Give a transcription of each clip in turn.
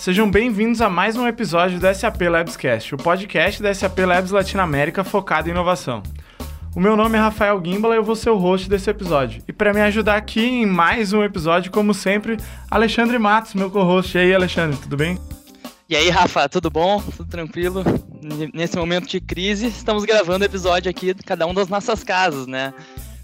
sejam bem-vindos a mais um episódio do SAP Labscast, o podcast da SAP Labs Latinoamérica focado em inovação. O meu nome é Rafael Gimbala e eu vou ser o host desse episódio. E para me ajudar aqui em mais um episódio, como sempre, Alexandre Matos, meu co-host. E aí, Alexandre, tudo bem? E aí, Rafa, tudo bom? Tudo tranquilo? Nesse momento de crise, estamos gravando episódio aqui, cada um das nossas casas, né?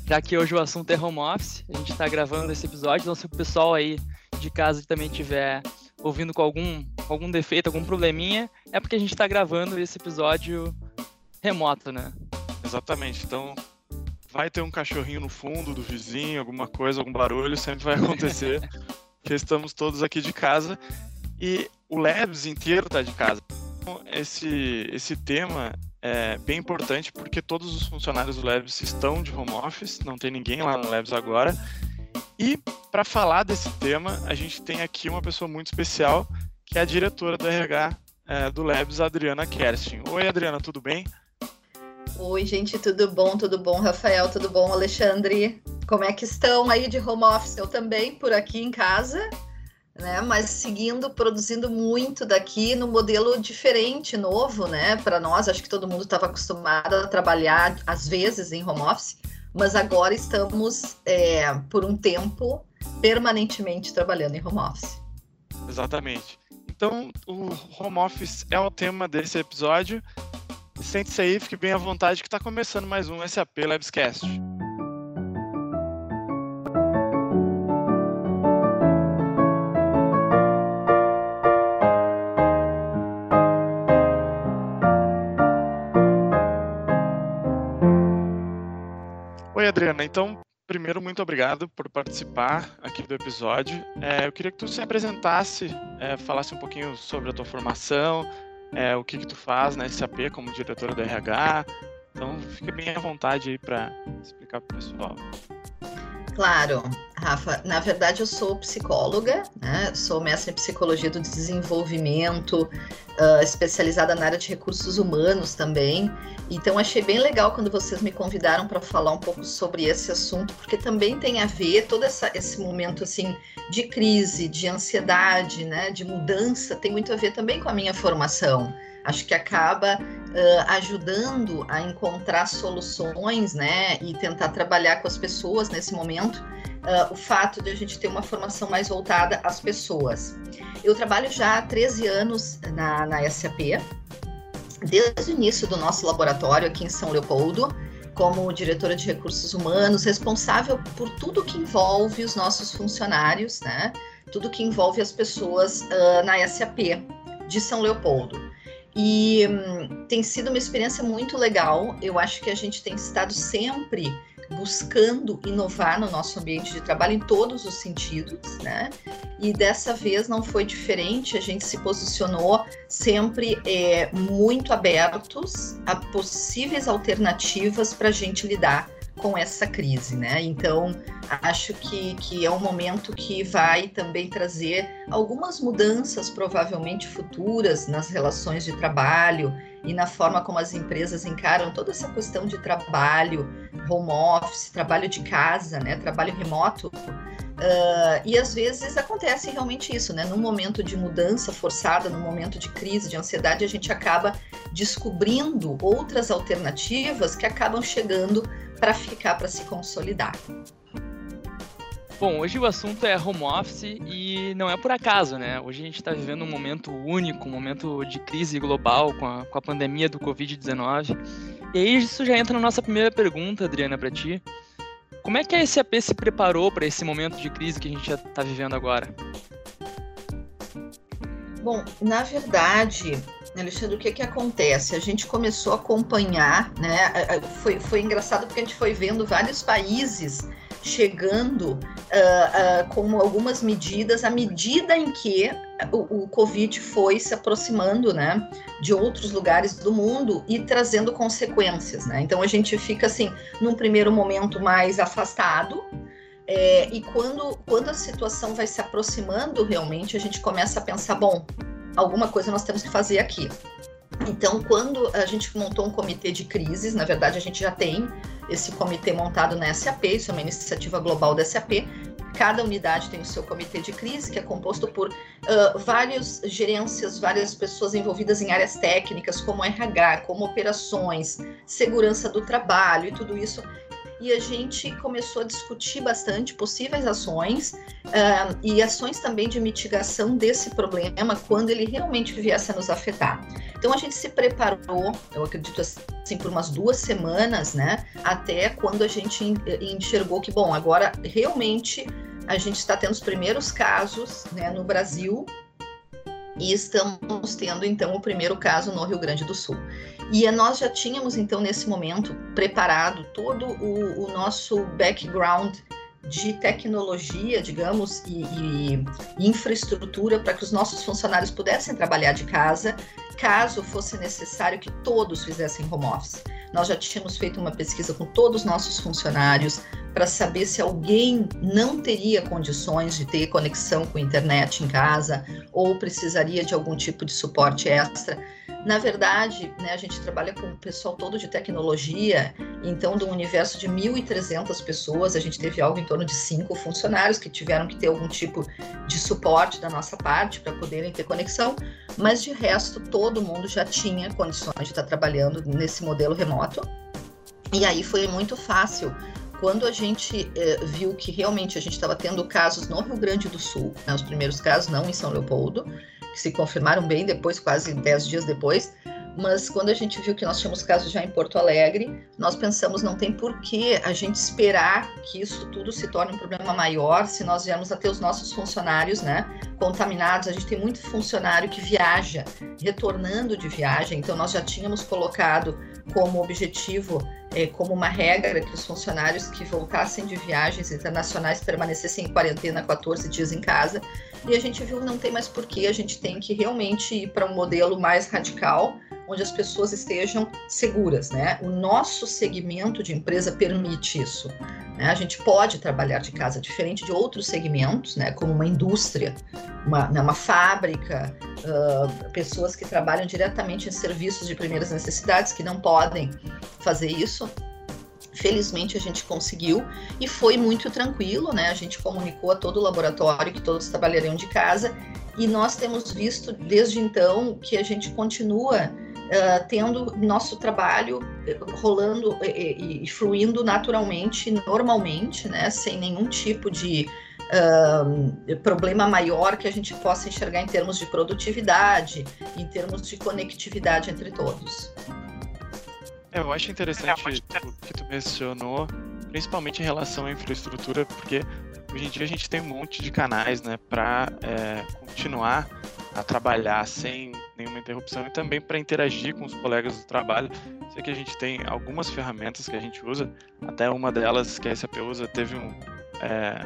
Já que hoje o assunto é home office, a gente está gravando esse episódio, então se o pessoal aí de casa também tiver ouvindo com algum, algum defeito, algum probleminha, é porque a gente está gravando esse episódio remoto, né? Exatamente. Então, vai ter um cachorrinho no fundo do vizinho, alguma coisa, algum barulho, sempre vai acontecer, porque estamos todos aqui de casa e o Labs inteiro está de casa. Então, esse, esse tema é bem importante porque todos os funcionários do Labs estão de home office, não tem ninguém lá no Labs agora. E para falar desse tema, a gente tem aqui uma pessoa muito especial, que é a diretora do RH é, do Labs, Adriana Kerstin. Oi, Adriana, tudo bem? Oi, gente, tudo bom? Tudo bom, Rafael? Tudo bom, Alexandre? Como é que estão aí de home office? Eu também por aqui em casa, né? Mas seguindo, produzindo muito daqui no modelo diferente, novo, né? Para nós, acho que todo mundo estava acostumado a trabalhar às vezes em home office mas agora estamos é, por um tempo permanentemente trabalhando em home office. Exatamente. Então, o home office é o tema desse episódio. Sente-se aí, fique bem à vontade que está começando mais um SAP Labscast. Adriana, então, primeiro, muito obrigado por participar aqui do episódio. É, eu queria que tu se apresentasse, é, falasse um pouquinho sobre a tua formação, é, o que que tu faz na SAP como diretora do RH. Então, fique bem à vontade aí para explicar para o pessoal. Claro, Rafa. Na verdade, eu sou psicóloga, né? sou mestre em psicologia do desenvolvimento, uh, especializada na área de recursos humanos também. Então, achei bem legal quando vocês me convidaram para falar um pouco sobre esse assunto, porque também tem a ver todo essa, esse momento assim de crise, de ansiedade, né? De mudança, tem muito a ver também com a minha formação acho que acaba uh, ajudando a encontrar soluções, né, e tentar trabalhar com as pessoas nesse momento. Uh, o fato de a gente ter uma formação mais voltada às pessoas. Eu trabalho já há 13 anos na, na SAP, desde o início do nosso laboratório aqui em São Leopoldo, como diretora de recursos humanos, responsável por tudo que envolve os nossos funcionários, né? Tudo que envolve as pessoas uh, na SAP de São Leopoldo. E hum, tem sido uma experiência muito legal. Eu acho que a gente tem estado sempre buscando inovar no nosso ambiente de trabalho em todos os sentidos, né? E dessa vez não foi diferente. A gente se posicionou sempre é, muito abertos a possíveis alternativas para a gente lidar com essa crise, né? Então, acho que, que é um momento que vai também trazer algumas mudanças, provavelmente futuras, nas relações de trabalho e na forma como as empresas encaram toda essa questão de trabalho, home office, trabalho de casa, né? Trabalho remoto. Uh, e às vezes acontece realmente isso, né? Num momento de mudança forçada, num momento de crise, de ansiedade, a gente acaba descobrindo outras alternativas que acabam chegando para ficar, para se consolidar. Bom, hoje o assunto é home office e não é por acaso, né? Hoje a gente está vivendo um momento único, um momento de crise global com a, com a pandemia do Covid-19. E aí isso já entra na nossa primeira pergunta, Adriana, para ti. Como é que a SAP se preparou para esse momento de crise que a gente está vivendo agora? Bom, na verdade, Alexandre, o que que acontece? A gente começou a acompanhar, né? Foi, foi engraçado porque a gente foi vendo vários países chegando uh, uh, com algumas medidas à medida em que o, o, Covid foi se aproximando, né, de outros lugares do mundo e trazendo consequências, né? Então a gente fica assim, num primeiro momento mais afastado, é, e quando, quando a situação vai se aproximando realmente, a gente começa a pensar, bom, alguma coisa nós temos que fazer aqui. Então, quando a gente montou um comitê de crises, na verdade a gente já tem esse comitê montado na SAP, isso é uma iniciativa global da SAP, Cada unidade tem o seu comitê de crise, que é composto por uh, várias gerências, várias pessoas envolvidas em áreas técnicas, como RH, como operações, segurança do trabalho e tudo isso e a gente começou a discutir bastante possíveis ações uh, e ações também de mitigação desse problema quando ele realmente viesse a nos afetar. Então a gente se preparou, eu acredito assim, por umas duas semanas, né? Até quando a gente enxergou que, bom, agora realmente a gente está tendo os primeiros casos né, no Brasil e estamos tendo então o primeiro caso no Rio Grande do Sul. E nós já tínhamos então nesse momento preparado todo o, o nosso background de tecnologia, digamos, e, e, e infraestrutura para que os nossos funcionários pudessem trabalhar de casa, caso fosse necessário que todos fizessem home office. Nós já tínhamos feito uma pesquisa com todos os nossos funcionários para saber se alguém não teria condições de ter conexão com internet em casa ou precisaria de algum tipo de suporte extra. Na verdade, né, a gente trabalha com o pessoal todo de tecnologia, então, do universo de 1.300 pessoas, a gente teve algo em torno de cinco funcionários que tiveram que ter algum tipo de suporte da nossa parte para poderem ter conexão, mas de resto, todo mundo já tinha condições de estar trabalhando nesse modelo remoto. E aí foi muito fácil quando a gente eh, viu que realmente a gente estava tendo casos no Rio Grande do Sul, né, os primeiros casos, não em São Leopoldo, que se confirmaram bem depois, quase 10 dias depois. Mas quando a gente viu que nós tínhamos casos já em Porto Alegre, nós pensamos não tem por que a gente esperar que isso tudo se torne um problema maior se nós viemos a ter os nossos funcionários, né, contaminados. A gente tem muito funcionário que viaja, retornando de viagem, então nós já tínhamos colocado como objetivo, é, como uma regra, que os funcionários que voltassem de viagens internacionais permanecessem em quarentena 14 dias em casa e a gente viu que não tem mais porquê, a gente tem que realmente ir para um modelo mais radical, onde as pessoas estejam seguras, né? O nosso segmento de empresa permite isso. Né? A gente pode trabalhar de casa, diferente de outros segmentos, né? Como uma indústria, uma, né? uma fábrica, uh, pessoas que trabalham diretamente em serviços de primeiras necessidades que não podem fazer isso. Felizmente a gente conseguiu e foi muito tranquilo, né? A gente comunicou a todo o laboratório que todos trabalhariam de casa e nós temos visto desde então que a gente continua uh, tendo nosso trabalho eh, rolando e, e, fluindo naturalmente, normalmente, né? Sem nenhum tipo de uh, problema maior que a gente possa enxergar em termos de produtividade, em termos de conectividade entre todos. É, eu acho interessante o que tu mencionou, principalmente em relação à infraestrutura, porque hoje em dia a gente tem um monte de canais, né, para é, continuar a trabalhar sem nenhuma interrupção e também para interagir com os colegas do trabalho. Sei que a gente tem algumas ferramentas que a gente usa, até uma delas que a SAP usa teve um, é,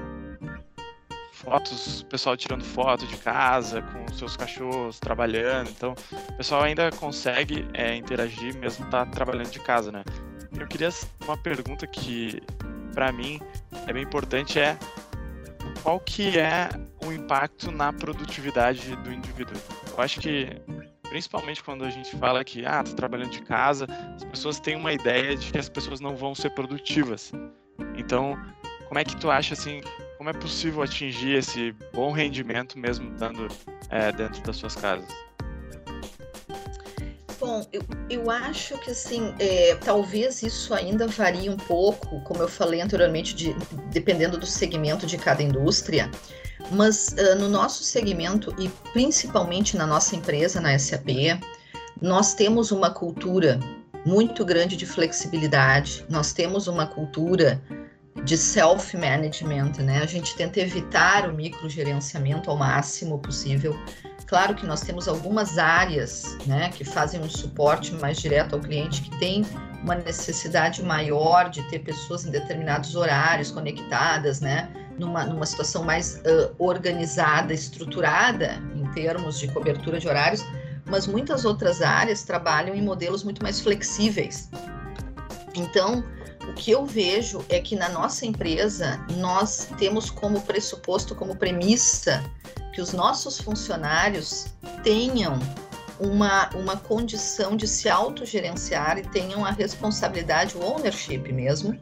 fotos, pessoal tirando foto de casa com seus cachorros trabalhando, então o pessoal ainda consegue é, interagir mesmo tá trabalhando de casa, né? Eu queria uma pergunta que para mim é bem importante é qual que é o impacto na produtividade do indivíduo? Eu acho que principalmente quando a gente fala que ah, tá trabalhando de casa, as pessoas têm uma ideia de que as pessoas não vão ser produtivas. Então, como é que tu acha assim como é possível atingir esse bom rendimento mesmo estando é, dentro das suas casas? Bom, eu, eu acho que assim, é, talvez isso ainda varie um pouco, como eu falei anteriormente, de, dependendo do segmento de cada indústria. Mas uh, no nosso segmento e principalmente na nossa empresa, na SAP, nós temos uma cultura muito grande de flexibilidade, nós temos uma cultura de self-management, né? A gente tenta evitar o microgerenciamento ao máximo possível. Claro que nós temos algumas áreas, né, que fazem um suporte mais direto ao cliente, que tem uma necessidade maior de ter pessoas em determinados horários conectadas, né, numa, numa situação mais uh, organizada, estruturada em termos de cobertura de horários, mas muitas outras áreas trabalham em modelos muito mais flexíveis. Então, o que eu vejo é que na nossa empresa nós temos como pressuposto, como premissa, que os nossos funcionários tenham uma, uma condição de se autogerenciar e tenham a responsabilidade, o ownership mesmo,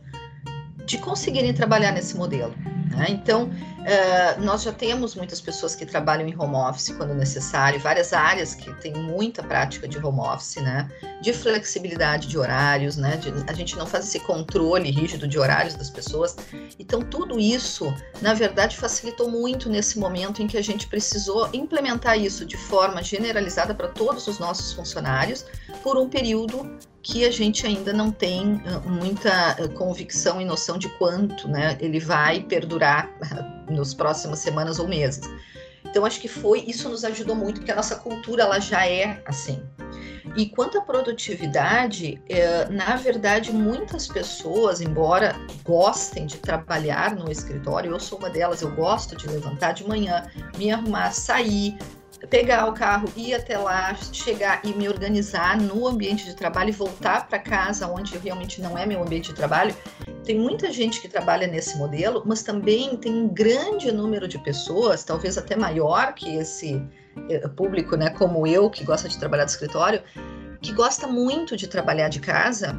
de conseguirem trabalhar nesse modelo. Né? Então, Uh, nós já temos muitas pessoas que trabalham em home office quando necessário, várias áreas que têm muita prática de home office, né? De flexibilidade de horários, né? De, a gente não faz esse controle rígido de horários das pessoas. Então, tudo isso, na verdade, facilitou muito nesse momento em que a gente precisou implementar isso de forma generalizada para todos os nossos funcionários por um período que a gente ainda não tem ah, muita ah, convicção e noção de quanto né, ele vai perdurar nos próximas semanas ou meses. Então acho que foi isso nos ajudou muito porque a nossa cultura ela já é assim. E quanto à produtividade, é, na verdade muitas pessoas, embora gostem de trabalhar no escritório, eu sou uma delas, eu gosto de levantar de manhã, me arrumar, sair, pegar o carro, ir até lá, chegar e me organizar no ambiente de trabalho e voltar para casa, onde realmente não é meu ambiente de trabalho. Tem muita gente que trabalha nesse modelo, mas também tem um grande número de pessoas, talvez até maior que esse eh, público, né, como eu, que gosta de trabalhar do escritório, que gosta muito de trabalhar de casa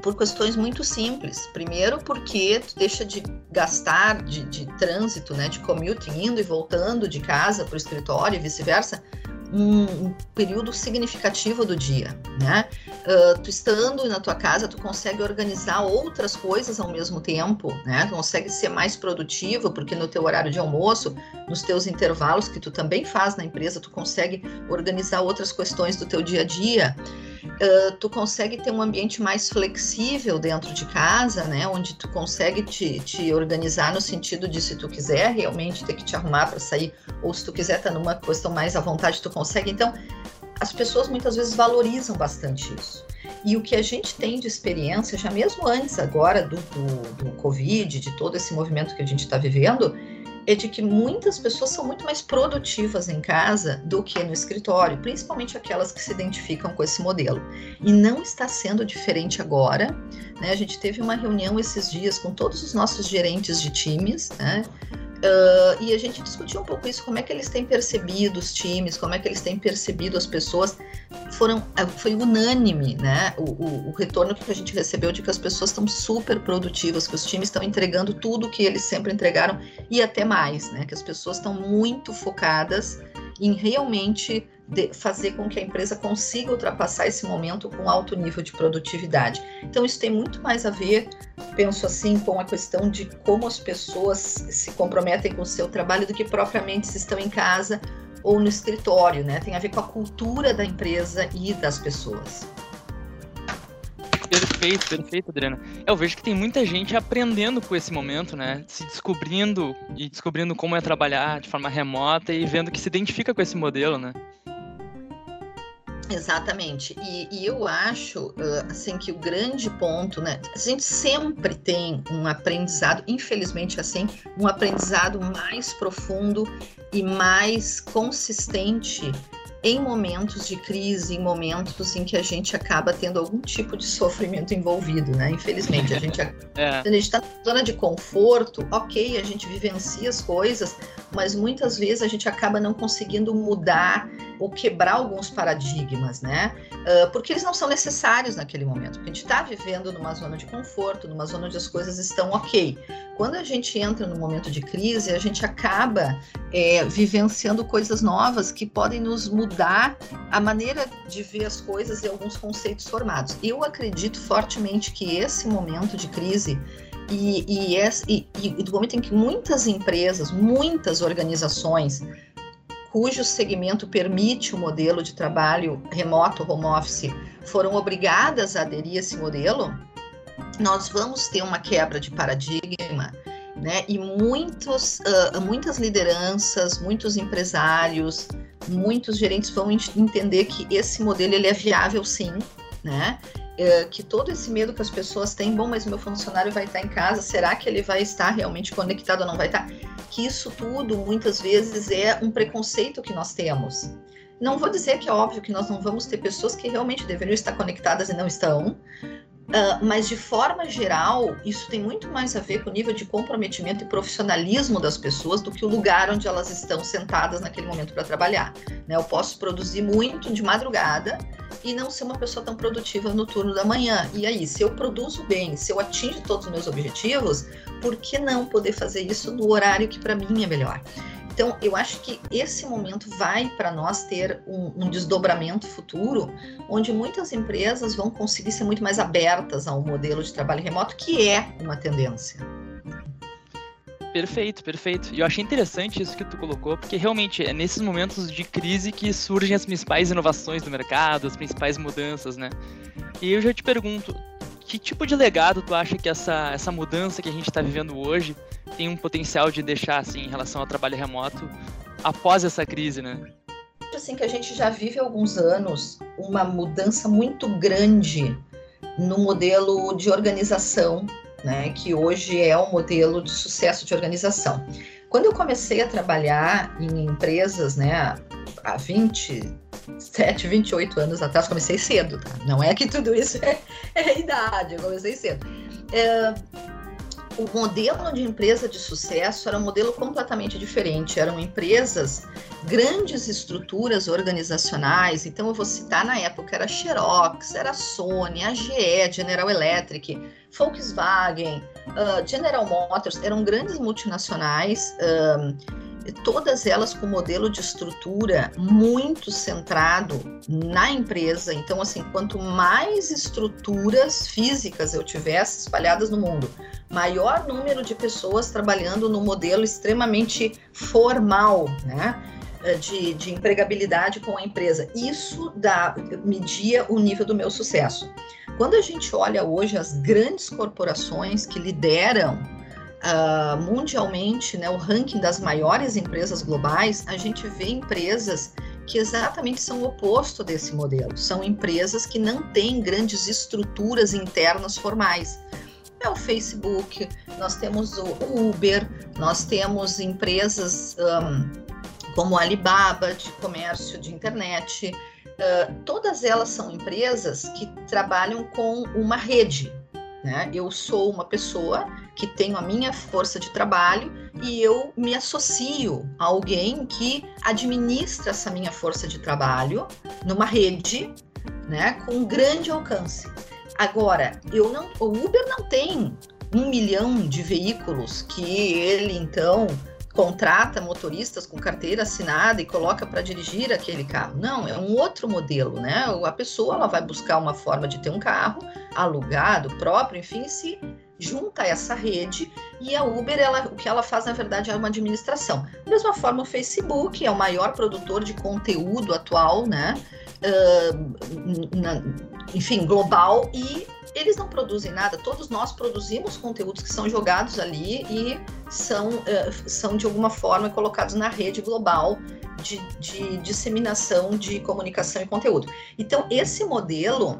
por questões muito simples. Primeiro, porque tu deixa de gastar de, de trânsito, né, de commuting, indo e voltando de casa para o escritório e vice-versa, um, período significativo do dia, né? Uh, tu estando na tua casa, tu consegue organizar outras coisas ao mesmo tempo, né? Tu consegue ser mais produtivo, porque no teu horário de almoço, nos teus intervalos que tu também faz na empresa, tu consegue organizar outras questões do teu dia a dia uh, tu consegue ter um ambiente mais flexível dentro de casa, né? Onde tu consegue te, te organizar no sentido de se tu quiser realmente ter que te arrumar para sair, ou se tu quiser estar tá numa questão mais à vontade, tu consegue. Então, as pessoas muitas vezes valorizam bastante isso. E o que a gente tem de experiência, já mesmo antes agora do, do, do Covid, de todo esse movimento que a gente está vivendo, é de que muitas pessoas são muito mais produtivas em casa do que no escritório, principalmente aquelas que se identificam com esse modelo. E não está sendo diferente agora. Né? A gente teve uma reunião esses dias com todos os nossos gerentes de times, né? Uh, e a gente discutiu um pouco isso, como é que eles têm percebido os times, como é que eles têm percebido as pessoas. Foram, ah, foi unânime, né? O, o, o retorno que a gente recebeu de que as pessoas estão super produtivas, que os times estão entregando tudo que eles sempre entregaram e até mais, né? Que as pessoas estão muito focadas em realmente fazer com que a empresa consiga ultrapassar esse momento com alto nível de produtividade. Então, isso tem muito mais a ver, penso assim, com a questão de como as pessoas se comprometem com o seu trabalho do que propriamente se estão em casa ou no escritório, né? Tem a ver com a cultura da empresa e das pessoas. Perfeito, perfeito, Adriana. Eu vejo que tem muita gente aprendendo com esse momento, né? Se descobrindo e descobrindo como é trabalhar de forma remota e vendo que se identifica com esse modelo, né? Exatamente. E, e, eu acho, assim, que o grande ponto, né? A gente sempre tem um aprendizado, infelizmente, assim, um aprendizado mais profundo e mais consistente em momentos de crise, em momentos em que a gente acaba tendo algum tipo de sofrimento envolvido, né? Infelizmente, a gente é. a gente está na zona de conforto, ok, a gente vivencia as coisas, mas muitas vezes a gente acaba não conseguindo mudar ou quebrar alguns paradigmas, né? Uh, porque eles não são necessários naquele momento. Porque a gente está vivendo numa zona de conforto, numa zona onde as coisas estão ok. Quando a gente entra no momento de crise, a gente acaba é, vivenciando coisas novas que podem nos mudar a maneira de ver as coisas e alguns conceitos formados. Eu acredito fortemente que esse momento de crise e, e, e, e do momento em que muitas empresas, muitas organizações cujo segmento permite o modelo de trabalho remoto, home office, foram obrigadas a aderir a esse modelo, nós vamos ter uma quebra de paradigma, né? E muitos, uh, muitas lideranças, muitos empresários, muitos gerentes vão entender que esse modelo ele é viável sim, né? É, que todo esse medo que as pessoas têm, bom, mas meu funcionário vai estar em casa, será que ele vai estar realmente conectado ou não vai estar? Que isso tudo, muitas vezes, é um preconceito que nós temos. Não vou dizer que é óbvio que nós não vamos ter pessoas que realmente deveriam estar conectadas e não estão, Uh, mas de forma geral, isso tem muito mais a ver com o nível de comprometimento e profissionalismo das pessoas do que o lugar onde elas estão sentadas naquele momento para trabalhar. Né? Eu posso produzir muito de madrugada e não ser uma pessoa tão produtiva no turno da manhã. E aí, se eu produzo bem, se eu atingo todos os meus objetivos, por que não poder fazer isso no horário que para mim é melhor? Então, eu acho que esse momento vai para nós ter um, um, desdobramento futuro, onde muitas empresas vão conseguir ser muito mais abertas ao modelo de trabalho remoto, que é uma tendência. Perfeito, perfeito. E eu achei interessante isso que tu colocou, porque realmente é nesses momentos de crise que surgem as principais inovações do mercado, as principais mudanças, né? E eu já te pergunto, que tipo de legado tu acha que essa, essa mudança que a gente está vivendo hoje tem um potencial de deixar, assim, em relação ao trabalho remoto após essa crise, né? Assim, que a gente já vive há alguns anos uma mudança muito grande no modelo de organização, né, que hoje é o um modelo de sucesso de organização. Quando eu comecei a trabalhar em empresas, né, há 27, 28 anos atrás, comecei cedo, tá? Não é que tudo isso é, é idade, eu comecei cedo. É, o modelo de empresa de sucesso era um modelo completamente diferente. Eram empresas, grandes estruturas organizacionais. Então, eu vou citar na época: era Xerox, era Sony, a GE, General Electric, Volkswagen, uh, General Motors. Eram grandes multinacionais. Uh, todas elas com modelo de estrutura muito centrado na empresa. Então, assim, quanto mais estruturas físicas eu tivesse espalhadas no mundo, maior número de pessoas trabalhando no modelo extremamente formal, né? Eh, de, de empregabilidade com a empresa. Isso dá, media o nível do meu sucesso. Quando a gente olha hoje as grandes corporações que lideram uh, mundialmente né, o ranking das maiores empresas globais, a gente vê empresas que exatamente são o oposto desse modelo. São empresas que não têm grandes estruturas internas formais é o Facebook, nós temos o Uber, nós temos empresas um, como a Alibaba de comércio de internet. Uh, todas elas são empresas que trabalham com uma rede. Né? Eu sou uma pessoa que tenho a minha força de trabalho e eu me associo a alguém que administra essa minha força de trabalho numa rede né, com grande alcance. Agora, eu não, o Uber não tem um milhão de veículos que ele então contrata motoristas com carteira assinada e coloca para dirigir aquele carro. Não, é um outro modelo, né? A pessoa ela vai buscar uma forma de ter um carro alugado, próprio, enfim, se junta essa rede e a Uber, ela, o que ela faz na verdade é uma administração. Da mesma forma, o Facebook é o maior produtor de conteúdo atual, né? Uh, na, enfim, global e eles não produzem nada, todos nós produzimos conteúdos que são jogados ali e são, uh, são de alguma forma colocados na rede global de, de disseminação de comunicação e conteúdo. Então, esse modelo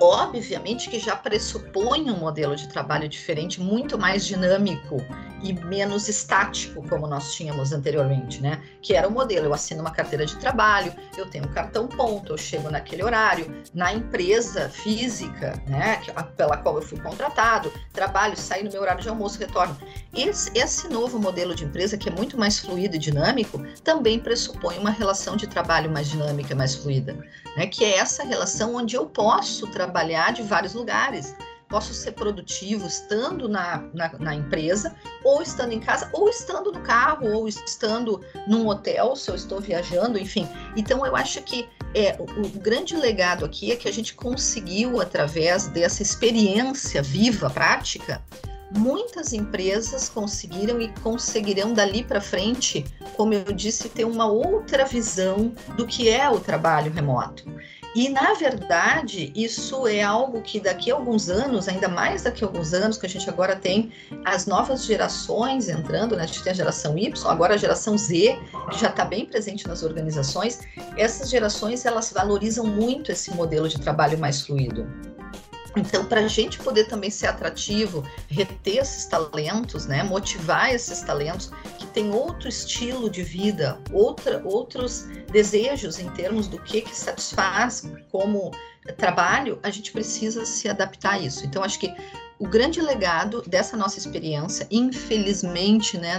obviamente que já pressupõe um modelo de trabalho diferente, muito mais dinâmico e menos estático, como nós tínhamos anteriormente, né? Que era o modelo: eu assino uma carteira de trabalho, eu tenho um cartão ponto, eu chego naquele horário, na empresa física, né? Pela qual eu fui contratado, trabalho, saio no meu horário de almoço, retorno. Esse, esse novo modelo de empresa, que é muito mais fluido e dinâmico, também pressupõe uma relação de trabalho mais dinâmica, mais fluida, né? Que é essa relação onde eu posso trabalhar de vários lugares posso ser produtivo estando na, na, na, empresa, ou estando em casa, ou estando no carro, ou estando num hotel, se eu estou viajando, enfim. Então, eu acho que é, o, o grande legado aqui é que a gente conseguiu, através dessa experiência viva, prática, muitas empresas conseguiram e conseguirão dali para frente, como eu disse, ter uma outra visão do que é o trabalho remoto. E, na verdade, isso é algo que daqui a alguns anos, ainda mais daqui a alguns anos, que a gente agora tem as novas gerações entrando, né? a gente tem a geração Y, agora a geração Z, que já está bem presente nas organizações, essas gerações elas valorizam muito esse modelo de trabalho mais fluido. Então, para a gente poder também ser atrativo, reter esses talentos, né, motivar esses talentos que tem outro estilo de vida, outra, outros desejos em termos do que, que satisfaz como trabalho, a gente precisa se adaptar a isso. Então, acho que o grande legado dessa nossa experiência, infelizmente, né,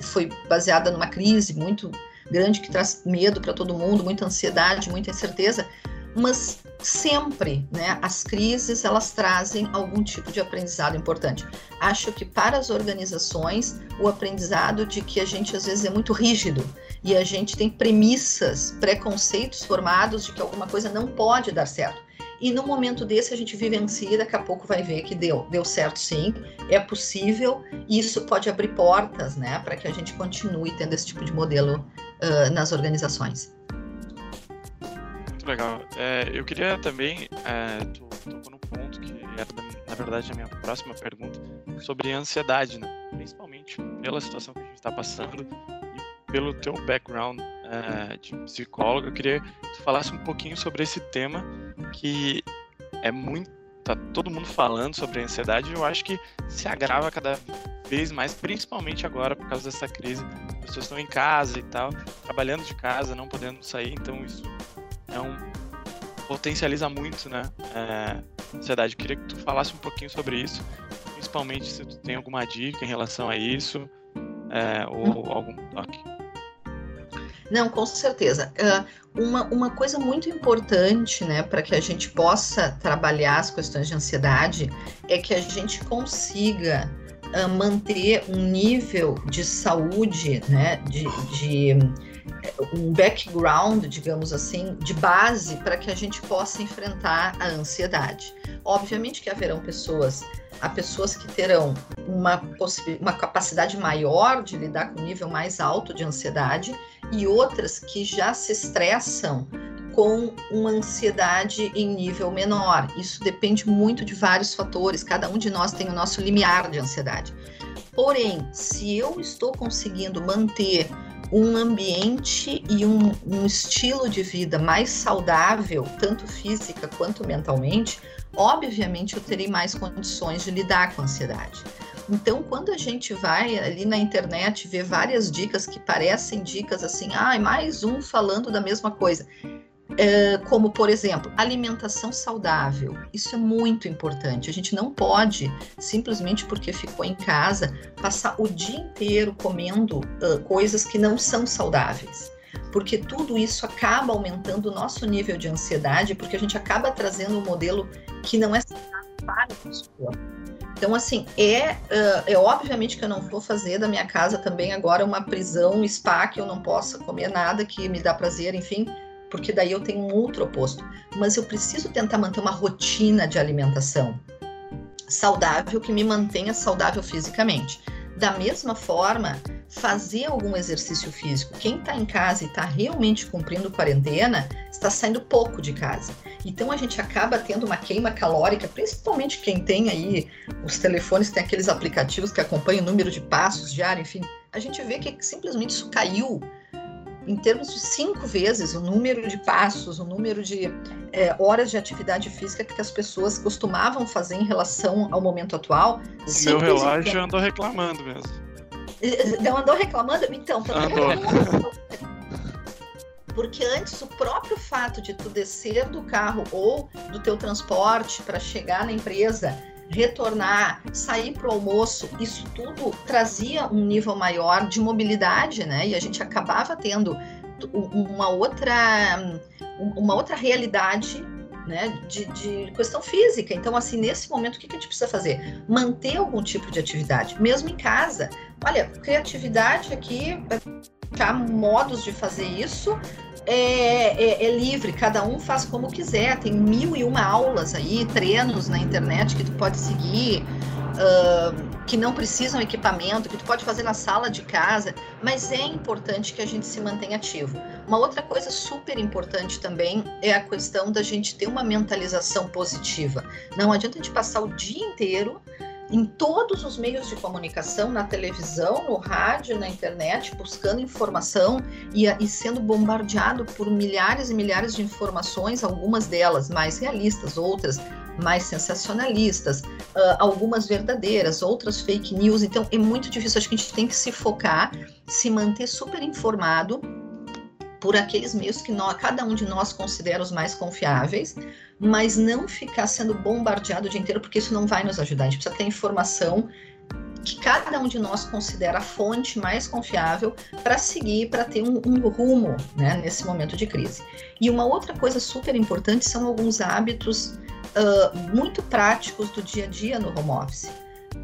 foi baseada numa crise muito grande que traz medo para todo mundo, muita ansiedade, muita incerteza, mas sempre, né, as crises elas trazem algum tipo de aprendizado importante. Acho que para as organizações o aprendizado de que a gente às vezes é muito rígido e a gente tem premissas, preconceitos formados de que alguma coisa não pode dar certo. E no momento desse a gente vivencia daqui a pouco vai ver que deu, deu certo sim, é possível e isso pode abrir portas, né, para que a gente continue tendo esse tipo de modelo uh, nas organizações legal. É, eu queria também, é, tu tocou no ponto que era, na verdade, a minha próxima pergunta, sobre ansiedade, né? Principalmente pela situação que a gente está passando e pelo teu background é, de psicólogo, eu queria que tu falasse um pouquinho sobre esse tema que é muito. Tá todo mundo falando sobre a ansiedade e eu acho que se agrava cada vez mais, principalmente agora por causa dessa crise. As pessoas estão em casa e tal, trabalhando de casa, não podendo sair, então isso é um potencializa muito, né? É, a ansiedade. Eu queria que tu falasse um pouquinho sobre isso, principalmente se tu tem alguma dica em relação a isso, é, ou algum toque. Não, com certeza. Uh, uma, uma coisa muito importante, né, para que a gente possa trabalhar as questões de ansiedade é que a gente consiga uh, manter um nível de saúde, né, de, de um background, digamos assim, de base para que a gente possa enfrentar a ansiedade. Obviamente que haverão pessoas, há pessoas que terão uma, uma capacidade maior de lidar com nível mais alto de ansiedade e outras que já se estressam com uma ansiedade em nível menor. Isso depende muito de vários fatores, cada um de nós tem o nosso limiar de ansiedade. Porém, se eu estou conseguindo manter um ambiente e um, um, estilo de vida mais saudável, tanto física quanto mentalmente, obviamente eu terei mais condições de lidar com a ansiedade. Então, quando a gente vai ali na internet ver várias dicas que parecem dicas assim, ah, mais um falando da mesma coisa. É, como, por exemplo, alimentação saudável. Isso é muito importante. A gente não pode, simplesmente porque ficou em casa, passar o dia inteiro comendo uh, coisas que não são saudáveis. Porque tudo isso acaba aumentando o nosso nível de ansiedade, porque a gente acaba trazendo um modelo que não é saudável para o nosso corpo. Então, assim, é, uh, é obviamente que eu não vou fazer da minha casa também agora uma prisão, um spa, que eu não possa comer nada que me dá prazer, enfim, porque daí eu tenho um outro oposto. Mas eu preciso tentar manter uma rotina de alimentação saudável que me mantenha saudável fisicamente. Da mesma forma, fazer algum exercício físico. Quem está em casa e está realmente cumprindo quarentena, está saindo pouco de casa. Então a gente acaba tendo uma queima calórica, principalmente quem tem aí os telefones, tem aqueles aplicativos que acompanham o número de passos diário, enfim. A gente vê que simplesmente isso caiu em termos de cinco vezes o número de passos, o número de é, horas de atividade física que as pessoas costumavam fazer em relação ao momento atual. O meu relógio andou reclamando mesmo. Não andou reclamando? Então, andou. Porque antes o próprio fato de tu descer do carro ou do teu transporte para chegar na empresa retornar, sair para o almoço, isso tudo trazia um nível maior de mobilidade, né? E a gente acabava tendo uma outra, uma outra realidade né, de, de, questão física. Então, assim, nesse momento, o que, a gente precisa fazer? Manter algum tipo de atividade, mesmo em casa. Olha, criatividade aqui, há modos de fazer isso, é, é, é, livre, cada um faz como quiser. Tem mil e uma aulas aí, treinos na internet que tu pode seguir, uh, que não precisam equipamento, que tu pode fazer na sala de casa, mas é importante que a gente se mantenha ativo. Uma outra coisa super importante também é a questão da gente ter uma mentalização positiva. Não adianta a gente passar o dia inteiro em todos os meios de comunicação, na televisão, no rádio, na internet, buscando informação e, e, sendo bombardeado por milhares e milhares de informações, algumas delas mais realistas, outras mais sensacionalistas, uh, algumas verdadeiras, outras fake news. Então é muito difícil. Acho que a gente tem que se focar, se manter super informado por aqueles meios que nós, cada um de nós considera os mais confiáveis, mas não ficar sendo bombardeado o dia inteiro, porque isso não vai nos ajudar. A gente precisa ter informação que cada um de nós considera a fonte mais confiável para seguir, para ter um, um rumo né, nesse momento de crise. E uma outra coisa super importante são alguns hábitos uh, muito práticos do dia a dia no home office.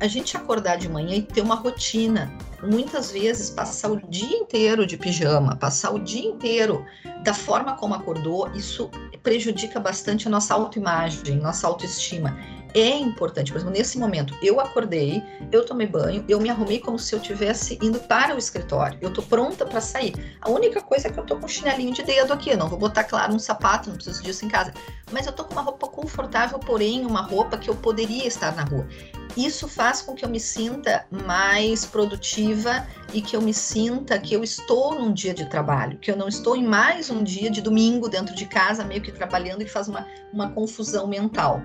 A gente acordar de manhã e ter uma rotina. Muitas vezes passar o dia inteiro de pijama, passar o dia inteiro da forma como acordou, isso prejudica bastante a nossa autoimagem, nossa autoestima é importante. Por exemplo, nesse momento, eu acordei, eu tomei banho, eu me arrumei como se eu tivesse indo para o escritório. Eu tô pronta para sair. A única coisa é que eu tô com um chinelinho de dedo aqui. Eu não vou botar, claro, um sapato, não preciso disso em casa. Mas eu tô com uma roupa confortável, porém, uma roupa que eu poderia estar na rua. Isso faz com que eu me sinta mais produtiva e que eu me sinta que eu estou num dia de trabalho, que eu não estou em mais um dia de domingo dentro de casa, meio que trabalhando e faz uma, uma confusão mental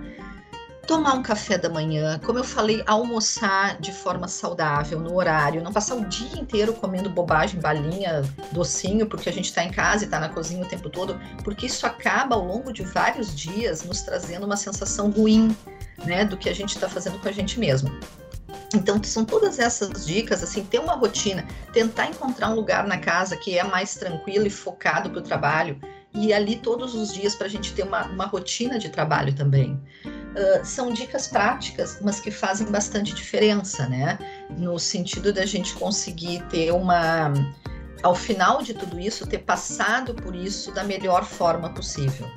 tomar um café da manhã, como eu falei, almoçar de forma saudável, no horário, não passar o dia inteiro comendo bobagem, balinha, docinho, porque a gente está em casa e está na cozinha o tempo todo, porque isso acaba ao longo de vários dias nos trazendo uma sensação ruim, né, do que a gente está fazendo com a gente mesmo. Então, são todas essas dicas, assim, ter uma rotina, tentar encontrar um lugar na casa que é mais tranquilo e focado para o trabalho, e ali todos os dias para a gente ter uma, uma rotina de trabalho também são dicas práticas, mas que fazem bastante diferença, né? No sentido da gente conseguir ter uma. Ao final de tudo isso, ter passado por isso da melhor forma possível.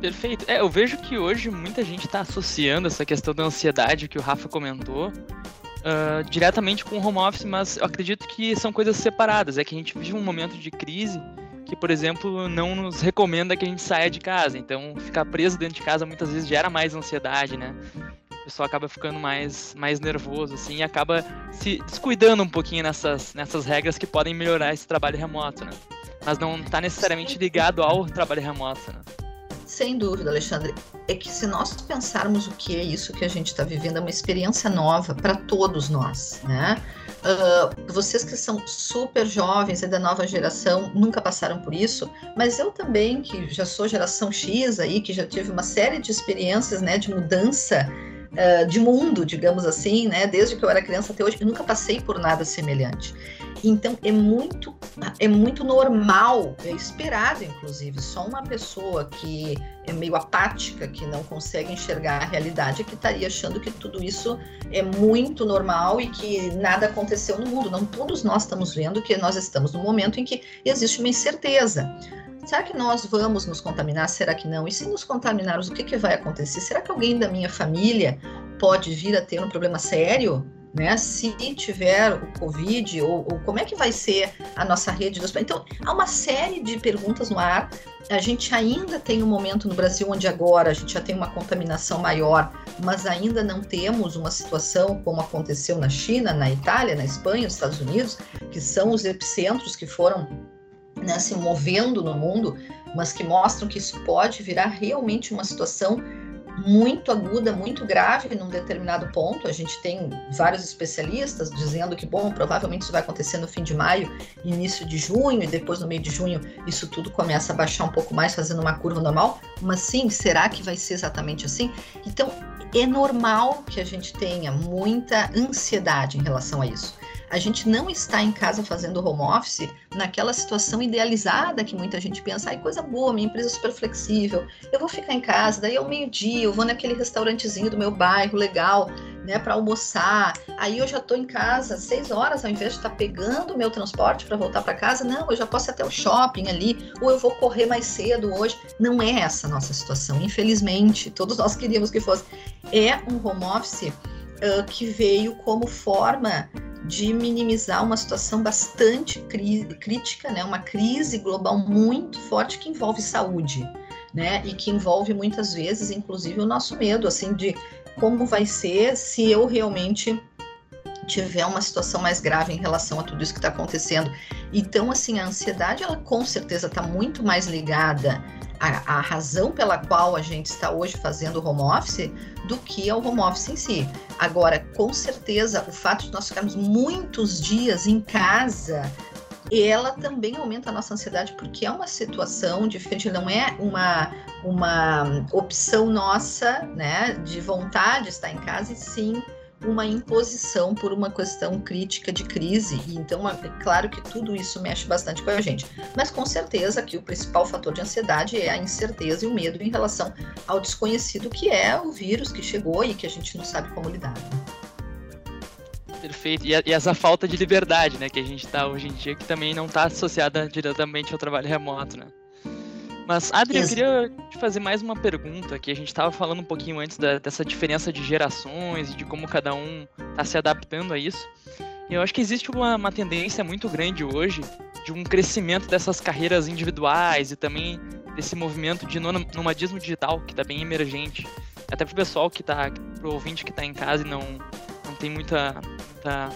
Perfeito. É, eu vejo que hoje muita gente está associando essa questão da ansiedade que o Rafa comentou uh, diretamente com o home office, mas eu acredito que são coisas separadas. É que a gente vive um momento de crise que, por exemplo, não nos recomenda que a gente saia de casa. Então, ficar preso dentro de casa muitas vezes gera mais ansiedade, né? O pessoal acaba ficando mais, mais nervoso, assim, e acaba se descuidando um pouquinho nessas, nessas regras que podem melhorar esse trabalho remoto, né? Mas não está necessariamente ligado ao trabalho remoto, né? Sem dúvida, Alexandre. É que se nós pensarmos o que é isso que a gente está vivendo, é uma experiência nova para todos nós, né? Uh, vocês que são super jovens, é da nova geração, nunca passaram por isso, mas eu também, que já sou geração X aí, que já tive uma série de experiências, né, de mudança uh, de mundo, digamos assim, né, desde que eu era criança até hoje, eu nunca passei por nada semelhante. Então é muito é muito normal, é esperado inclusive, só uma pessoa que é meio apática, que não consegue enxergar a realidade, é que estaria achando que tudo isso é muito normal e que nada aconteceu no mundo. Não todos nós estamos vendo que nós estamos no momento em que existe uma incerteza. Será que nós vamos nos contaminar? Será que não? E se nos contaminarmos, o que, que vai acontecer? Será que alguém da minha família pode vir a ter um problema sério? Né? Se tiver o Covid, ou, ou, como é que vai ser a nossa rede de. Então, há uma série de perguntas no ar. A gente ainda tem um momento no Brasil onde agora a gente já tem uma contaminação maior, mas ainda não temos uma situação como aconteceu na China, na Itália, na Espanha, nos Estados Unidos, que são os epicentros que foram né, se movendo no mundo, mas que mostram que isso pode virar realmente uma situação muito aguda, muito grave num determinado ponto. A gente tem vários especialistas dizendo que, bom, provavelmente isso vai acontecer no fim de maio, início de junho, e depois no meio de junho isso tudo começa a baixar um pouco mais, fazendo uma curva normal. Mas sim, será que vai ser exatamente assim? Então, é normal que a gente tenha muita ansiedade em relação a isso a gente não está em casa fazendo home office naquela situação idealizada que muita gente pensa, ai, coisa boa, minha empresa é super flexível, eu vou ficar em casa, daí ao meio-dia eu vou naquele restaurantezinho do meu bairro legal, né, para almoçar. Aí eu já estou em casa seis horas, ao invés de estar tá pegando o meu transporte para voltar para casa, não, eu já posso ir até o shopping ali, ou eu vou correr mais cedo hoje. Não é essa a nossa situação, infelizmente. Todos nós queríamos que fosse. É um home office uh, que veio como forma de minimizar uma situação bastante crítica, né, uma crise global muito forte que envolve saúde, né, e que envolve muitas vezes, inclusive, o nosso medo, assim, de como vai ser se eu realmente tiver uma situação mais grave em relação a tudo isso que está acontecendo. Então, assim, a ansiedade, ela com certeza está muito mais ligada a, a, razão pela qual a gente está hoje fazendo home office do que ao home office em si. Agora, com certeza, o fato de nós ficarmos muitos dias em casa, ela também aumenta a nossa ansiedade, porque é uma situação diferente, não é uma, uma opção nossa, né, de vontade de estar em casa, e sim uma imposição por uma questão crítica de crise. Então, é claro que tudo isso mexe bastante com a gente. Mas com certeza que o principal fator de ansiedade é a incerteza e o medo em relação ao desconhecido, que é o vírus que chegou e que a gente não sabe como lidar. Perfeito. E, e, essa falta de liberdade, né, que a gente está hoje em dia, que também não está associada diretamente ao trabalho remoto, né? Mas, Adri, eu queria te fazer mais uma pergunta, que a gente estava falando um pouquinho antes da, dessa diferença de gerações e de como cada um está se adaptando a isso. E eu acho que existe uma, uma tendência muito grande hoje de um crescimento dessas carreiras individuais e também desse movimento de nomadismo digital que está bem emergente. Até para o pessoal que está, para o ouvinte que está em casa e não, não tem muita, muita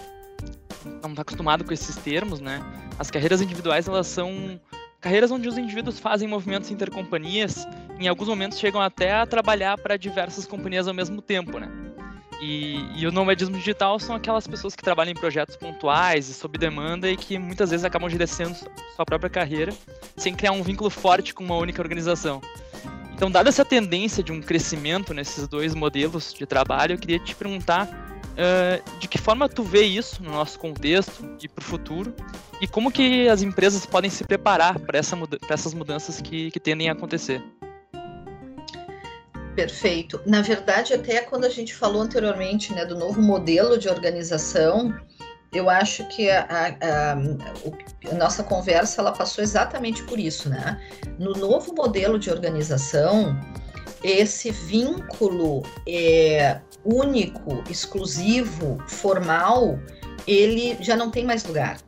não está acostumado com esses termos, né? As carreiras individuais elas são Carreiras onde os indivíduos fazem movimentos intercompanhias, em alguns momentos chegam até a trabalhar para diversas companhias ao mesmo tempo, né? E, e, o nomadismo digital são aquelas pessoas que trabalham em projetos pontuais e sob demanda e que muitas vezes acabam gerenciando sua própria carreira sem criar um vínculo forte com uma única organização. Então, dada essa tendência de um crescimento nesses dois modelos de trabalho, eu queria te perguntar uh, de que forma tu vê isso no nosso contexto e para o futuro e como que as empresas podem se preparar para essa muda essas mudanças que, que tendem a acontecer. Perfeito. Na verdade, até quando a gente falou anteriormente né, do novo modelo de organização, eu acho que a, a, a, a, nossa conversa ela passou exatamente por isso, né? No novo modelo de organização, esse vínculo é, único, exclusivo, formal, ele já não tem mais lugar.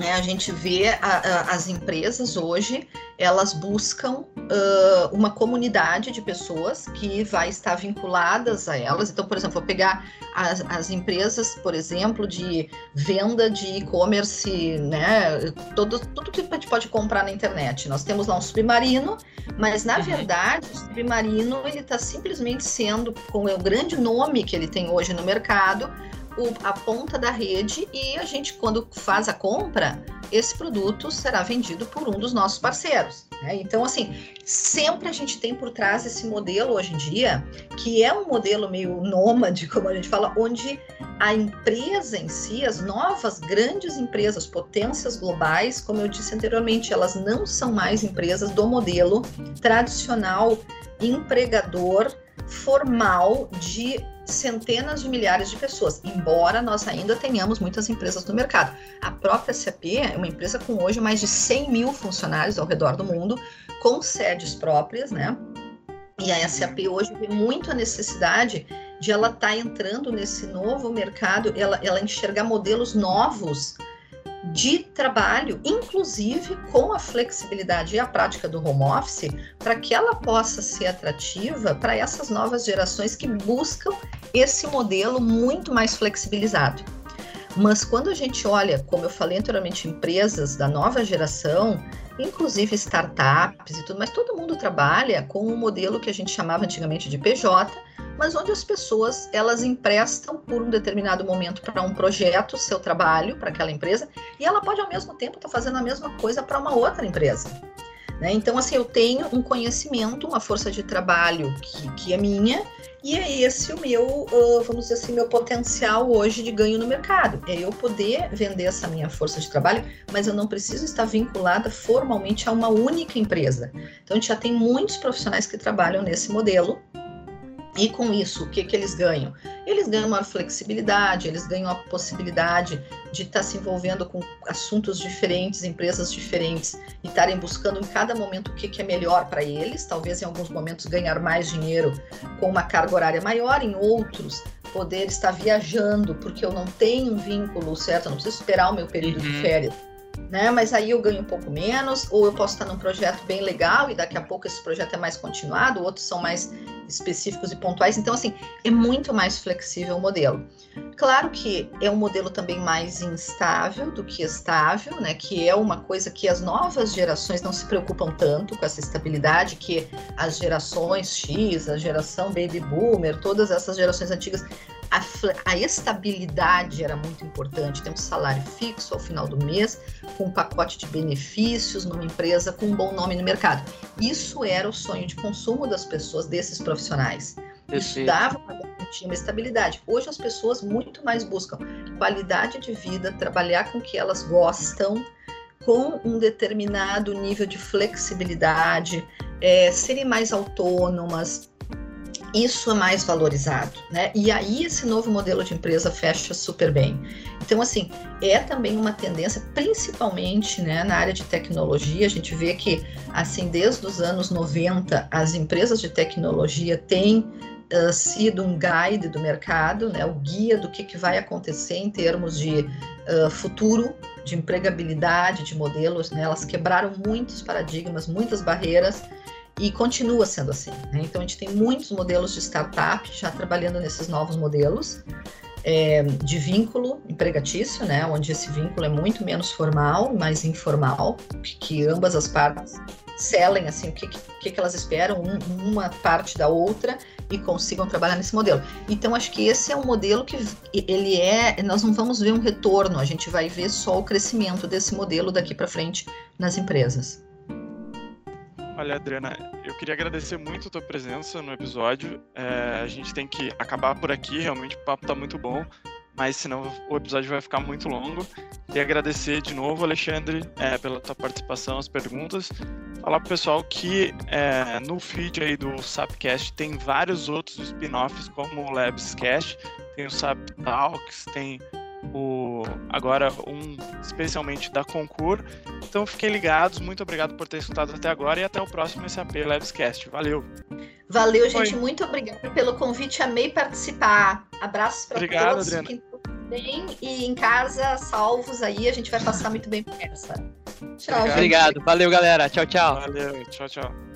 Né? A gente vê a, a, as empresas hoje, elas buscam uh, uma comunidade de pessoas que vai estar vinculadas a elas. Então, por exemplo, vou pegar as, as empresas, por exemplo, de venda de e-commerce, né? Todo, tudo que a gente pode comprar na internet. Nós temos lá um submarino, mas na uhum. verdade o submarino ele está simplesmente sendo, com o grande nome que ele tem hoje no mercado, o, a ponta da rede e a gente, quando faz a compra, esse produto será vendido por um dos nossos parceiros. Né? Então, assim, sempre a gente tem por trás esse modelo hoje em dia, que é um modelo meio nômade, como a gente fala, onde a empresa em si, as novas grandes empresas, potências globais, como eu disse anteriormente, elas não são mais empresas do modelo tradicional empregador formal de centenas de milhares de pessoas, embora nós ainda tenhamos muitas empresas no mercado. A própria SAP é uma empresa com hoje mais de 100 mil funcionários ao redor do mundo, com sedes próprias, né? E a SAP hoje vê muito a necessidade de ela estar tá entrando nesse novo mercado, ela, ela enxergar modelos novos de trabalho, inclusive com a flexibilidade e a prática do home office, para que ela possa ser atrativa para essas novas gerações que buscam esse modelo muito mais flexibilizado. Mas quando a gente olha, como eu falei anteriormente, empresas da nova geração, inclusive startups e tudo, mas todo mundo trabalha com um modelo que a gente chamava antigamente de PJ, mas onde as pessoas elas emprestam por um determinado momento para um projeto seu trabalho para aquela empresa e ela pode ao mesmo tempo estar tá fazendo a mesma coisa para uma outra empresa. Né? Então, assim, eu tenho um conhecimento, uma força de trabalho que, que é minha, e é esse o meu, vamos dizer assim, meu potencial hoje de ganho no mercado. É eu poder vender essa minha força de trabalho, mas eu não preciso estar vinculada formalmente a uma única empresa. Então, a gente já tem muitos profissionais que trabalham nesse modelo, e com isso, o que, que eles ganham? Eles ganham uma flexibilidade, eles ganham a possibilidade de estar se envolvendo com assuntos diferentes, empresas diferentes, e estarem buscando em cada momento o que, que é melhor para eles. Talvez em alguns momentos ganhar mais dinheiro com uma carga horária maior, em outros poder estar viajando, porque eu não tenho um vínculo certo, eu não preciso esperar o meu período uhum. de férias né? Mas aí eu ganho um pouco menos, ou eu posso estar num projeto bem legal e daqui a pouco esse projeto é mais continuado, outros são mais específicos e pontuais. Então, assim, é muito mais flexível o modelo. Claro que é um modelo também mais instável do que estável, né? Que é uma coisa que as novas gerações não se preocupam tanto com essa estabilidade, que as gerações X, a geração Baby Boomer, todas essas gerações antigas a, a, estabilidade era muito importante. Ter um salário fixo ao final do mês, com um pacote de benefícios numa empresa com um bom nome no mercado. Isso era o sonho de consumo das pessoas, desses profissionais. Isso dava tinha uma estabilidade. Hoje as pessoas muito mais buscam qualidade de vida, trabalhar com o que elas gostam, com um determinado nível de flexibilidade, é, serem mais autônomas, isso é mais valorizado, né? E aí esse novo modelo de empresa fecha super bem. Então, assim, é também uma tendência, principalmente né, na área de tecnologia, a gente vê que, assim, desde os anos 90, as empresas de tecnologia têm uh, sido um guide do mercado, né, o guia do que, que vai acontecer em termos de uh, futuro, de empregabilidade, de modelos, né? Elas quebraram muitos paradigmas, muitas barreiras, e continua sendo assim. Né? Então, a gente tem muitos modelos de startup já trabalhando nesses novos modelos é, de vínculo empregatício, né? onde esse vínculo é muito menos formal, mais informal, que, ambas as partes selem assim, o que, que, que elas esperam, um, uma parte da outra, e consigam trabalhar nesse modelo. Então, acho que esse é um modelo que ele é. Nós não vamos ver um retorno, a gente vai ver só o crescimento desse modelo daqui para frente nas empresas. Olha, Adriana, eu queria agradecer muito a tua presença no episódio. É, a gente tem que acabar por aqui, realmente o papo está muito bom, mas senão o episódio vai ficar muito longo. E agradecer de novo, Alexandre, é, pela tua participação, as perguntas. Falar pro pessoal que é, no feed aí do Sapcast tem vários outros spin-offs, como o Labscast, tem o Sap Talks, tem o agora um especialmente da Concur. Então fiquem ligados, muito obrigado por ter escutado até agora e até o próximo SAP Labscast. Valeu. Valeu, gente, Oi. muito obrigada pelo convite, amei participar. Abraços para todos. Adriana. Fiquem bem e em casa, salvos aí, a gente vai passar muito bem por essa. Tchau, Obrigado. Valeu, galera. Tchau, tchau. Valeu, tchau, tchau.